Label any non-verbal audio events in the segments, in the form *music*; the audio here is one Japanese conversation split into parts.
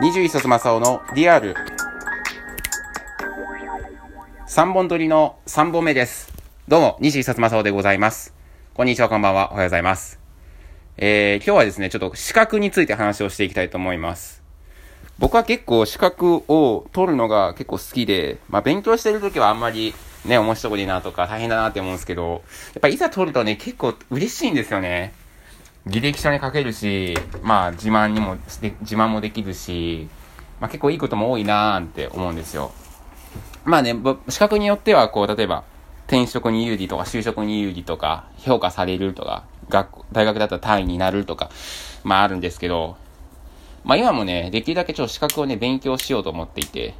21冊正雄のリアル。3本撮りの3本目です。どうも、21冊正雄でございます。こんにちは、こんばんは、おはようございます。えー、今日はですね、ちょっと資格について話をしていきたいと思います。僕は結構資格を取るのが結構好きで、まあ勉強してる時はあんまりね、面白いなとか大変だなって思うんですけど、やっぱいざ取るとね、結構嬉しいんですよね。履歴書に書けるし、まあ自慢にも、自慢もできるし、まあ結構いいことも多いなーって思うんですよ。まあね、資格によってはこう、例えば、転職に有利とか就職に有利とか、評価されるとか、学、大学だったら単位になるとか、まああるんですけど、まあ今もね、できるだけちょっと資格をね、勉強しようと思っていて、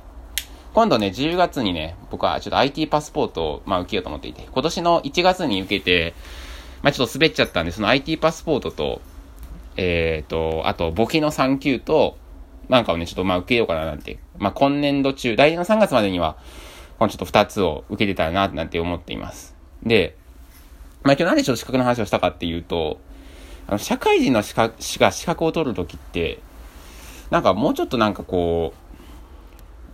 今度ね、10月にね、僕はちょっと IT パスポートを、まあ受けようと思っていて、今年の1月に受けて、まあちょっと滑っちゃったんで、その IT パスポートと、えっ、と、あと簿記の3級と、なんかをね、ちょっとまあ受けようかななんて、まあ今年度中、来年の3月までには、このちょっと2つを受けてたらな、なんて思っています。で、まあ今日なんでちょっと資格の話をしたかっていうと、あの、社会人の資格、が資格を取るときって、なんかもうちょっとなんかこう、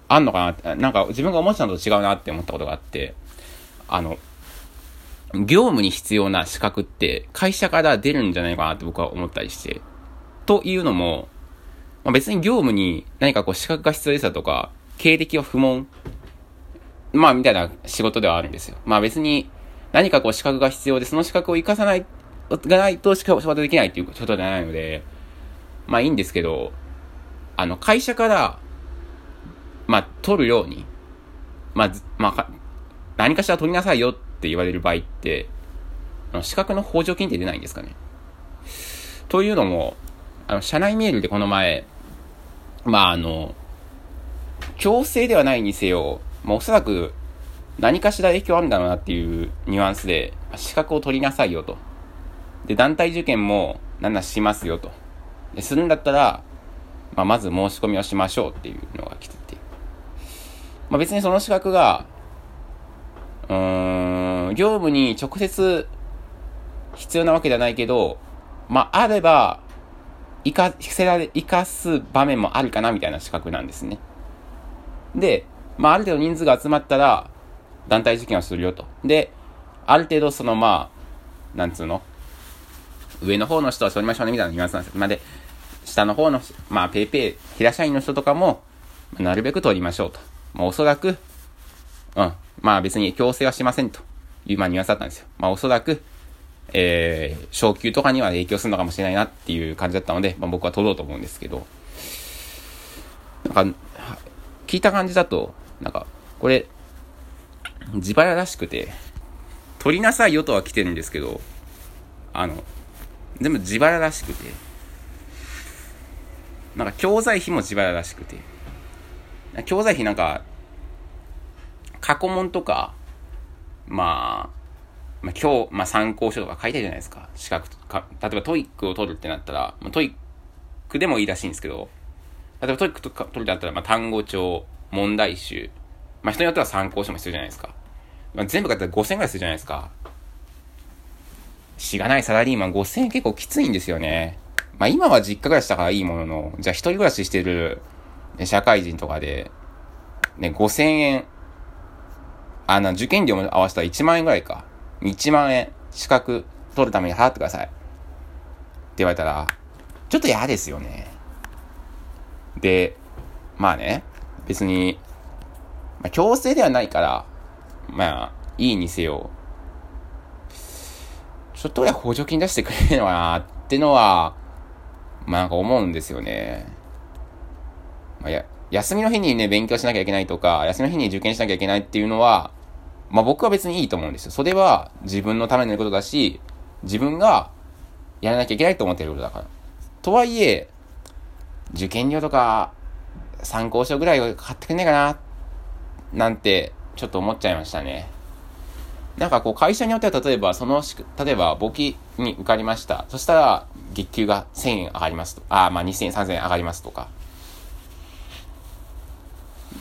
あんのかななんか自分が思ってたのと違うなって思ったことがあって、あの、業務に必要な資格って会社から出るんじゃないかなって僕は思ったりして。というのも、まあ、別に業務に何かこう資格が必要ですだとか、経歴は不問。まあみたいな仕事ではあるんですよ。まあ別に何かこう資格が必要で、その資格を活かさない、がないと仕事できないっていうことではないので、まあいいんですけど、あの会社から、まあ取るように、まあ、まあ、何かしら取りなさいよってって言われる場合って、あの資格の補助金って出ないんですかね。というのも、あの、社内メールでこの前、まああの、強制ではないにせよ、まあおそらく何かしら影響あるんだろうなっていうニュアンスで、資格を取りなさいよと。で、団体受験もなんなしますよと。でするんだったら、まあまず申し込みをしましょうっていうのが来てて。まあ別にその資格が、うーん、業務に直接必要なわけではないけど、まああれば、生かせられ、生かす場面もあるかなみたいな資格なんですね。で、まあある程度人数が集まったら、団体受験をするよと。で、ある程度そのまあ、なんつうの？上の方の人は取りましょうねみたいなニュアンスなんですよ。まで、下の方の、まあペイペイ、平社員の人とかも、なるべく取りましょうと。まあおそらく、うん。まあ別に強制はしませんという、まあニュアンスだったんですよ。まあおそらく、えー、昇給とかには影響するのかもしれないなっていう感じだったので、まあ僕は取ろうと思うんですけど、なんか、聞いた感じだと、なんか、これ、自腹らしくて、取りなさいよとは来てるんですけど、あの、全部自腹らしくて、なんか教材費も自腹らしくて、教材費なんか、過去問とか、まあ、まあ、今日、まあ、参考書とか書いてるじゃないですか。資格とか。例えば TOEIC を取るってなったら、まあ、 TOEIC でもいいらしいんですけど、例えば TOEIC とか取るってなったら、まあ、単語帳、問題集、まあ、人によっては参考書も必要じゃないですか。まあ、全部買ったら5000円ぐらいするじゃないですか。しがないサラリーマン5000円結構きついんですよね。まあ、今は実家暮らしだからいいものの、じゃあ一人暮らししてる、ね、社会人とかで、ね、5000円、あの、受験料も合わせたら1万円ぐらいか。1万円、資格取るために払ってください。って言われたら、ちょっと嫌ですよね。で、まあね、別に、まあ、強制ではないから、まあ、いいにせよ、ちょっと俺は補助金出してくれるのかなってのは、まあなんか思うんですよね。まあ、や、休みの日にね、勉強しなきゃいけないとか、休みの日に受験しなきゃいけないっていうのは、まあ僕は別にいいと思うんですよ。それは自分のためのことだし、自分がやらなきゃいけないと思ってることだから。とはいえ、受験料とか、参考書ぐらいを買ってくんねえかな、なんて、ちょっと思っちゃいましたね。なんかこう会社によっては例えばそのしく、例えば簿記に受かりました。そしたら月給が1000円上がりますと。あ、まあ2000円、3000円上がりますとか。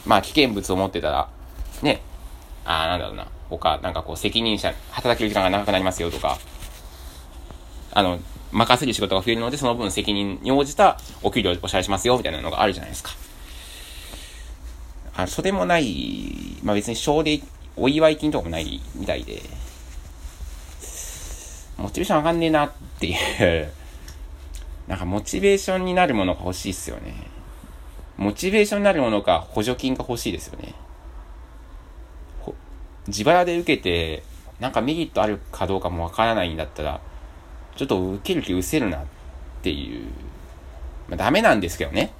まあ危険物を持ってたら、ね、あーなんだろうな。他、なんかこう責任者、働ける時間が長くなりますよとか。あの、任せる仕事が増えるので、その分責任に応じたお給料をお支払いしますよ、みたいなのがあるじゃないですか。あ、それもない、まあ別に奨励、お祝い金とかもないみたいで、モチベーション上がんねえなっていう *laughs* なんかモチベーションになるものが欲しいっすよね。モチベーションになるものか補助金が欲しいですよね。自腹で受けて、なんかメリットあるかどうかもわからないんだったら、ちょっと受ける気失せるなっていう。まあ、ダメなんですけどね。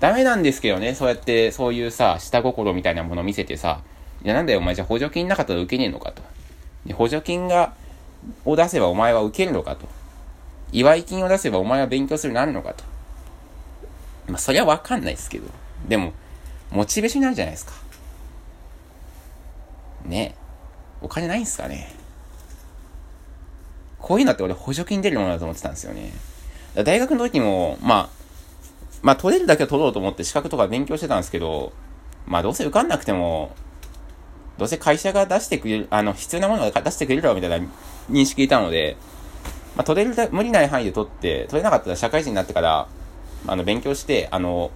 ダメなんですけどね。そうやって、そういうさ、下心みたいなもの見せてさ、いやなんだよお前じゃ補助金なかったら受けねえのかと。で補助金が、を出せばお前は受けるのかと。祝い金を出せばお前は勉強するようになるのかと。まあ、そりゃわかんないですけど。でも、モチベーションになるじゃないですか。ねお金ないんすかねこういうのって俺補助金出るものだと思ってたんですよね。大学の時も、まあ、まあ取れるだけは取ろうと思って資格とか勉強してたんですけど、まあどうせ受かんなくても、どうせ会社が出してくれる、あの、必要なものが出してくれるだろうみたいな認識いたので、まあ取れる、無理ない範囲で取って、取れなかったら社会人になってから、あの、勉強して、あの、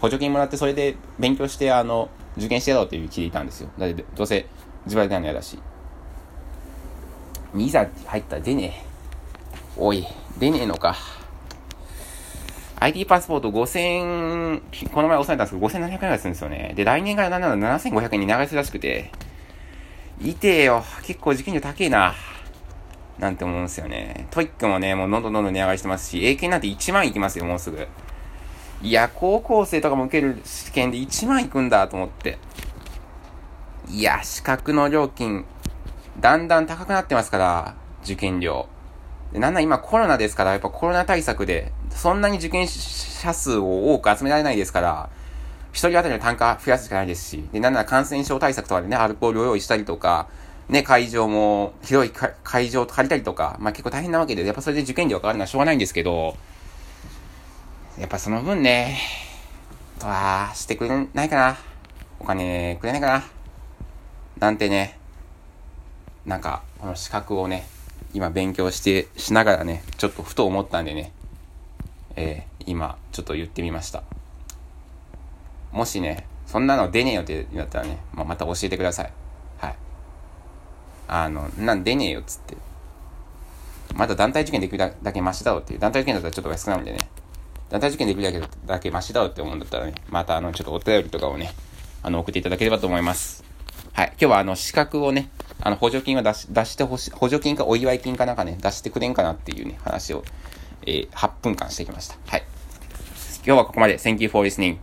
補助金もらって、それで勉強して、あの、受験してやろうっていう気でいたんですよ。だって、どうせ自腹でやるの嫌だし。いざ入ったら出ねえ。おい、出ねえのか。ID パスポート5000、この前押さえたんですけど、5700円ぐらいするんですよね。で、来年からなんなら7500円に流すらしくて、いてえよ。結構受験料高えな。なんて思うんですよね。 TOEIC もね、もうどんどんどんどん値上がりしてますし、英検なんて1万いきますよ、もうすぐ。いや、高校生とかも受ける試験で1万いくんだと思って。いや、資格の料金、だんだん高くなってますから、受験料。でなんなら今コロナですから、やっぱコロナ対策で、そんなに受験者数を多く集められないですから、一人当たりの単価増やすしかないですし、で、なんなら感染症対策とかでね、アルコールを用意したりとか、ね、会場も、広い会場を借りたりとか、まあ結構大変なわけで、やっぱそれで受験料がかかるのはしょうがないんですけど、やっぱその分ね、とは、してくれないかな。お金くれないかな。なんてね、なんか、この資格をね、今勉強して、しながらね、ちょっとふと思ったんでね、えー、今、ちょっと言ってみました。もしね、そんなの出ねえよってなったらね、まあ、また教えてください。はい。あの、なん出ねえよっつって。まだ団体受験できるだけマシだろっていう。団体受験だったらちょっと安くなるんでね。団体受験できるだけだけマシだろって思うんだったらね、またあの、ちょっとお便りとかをね、あの、送っていただければと思います。はい。今日はあの、資格をね、あの、補助金は出し、出してほしい、補助金かお祝い金かなんかね、出してくれんかなっていうね、話を、えー、8分間してきました。はい。今日はここまで。Thank you for listening.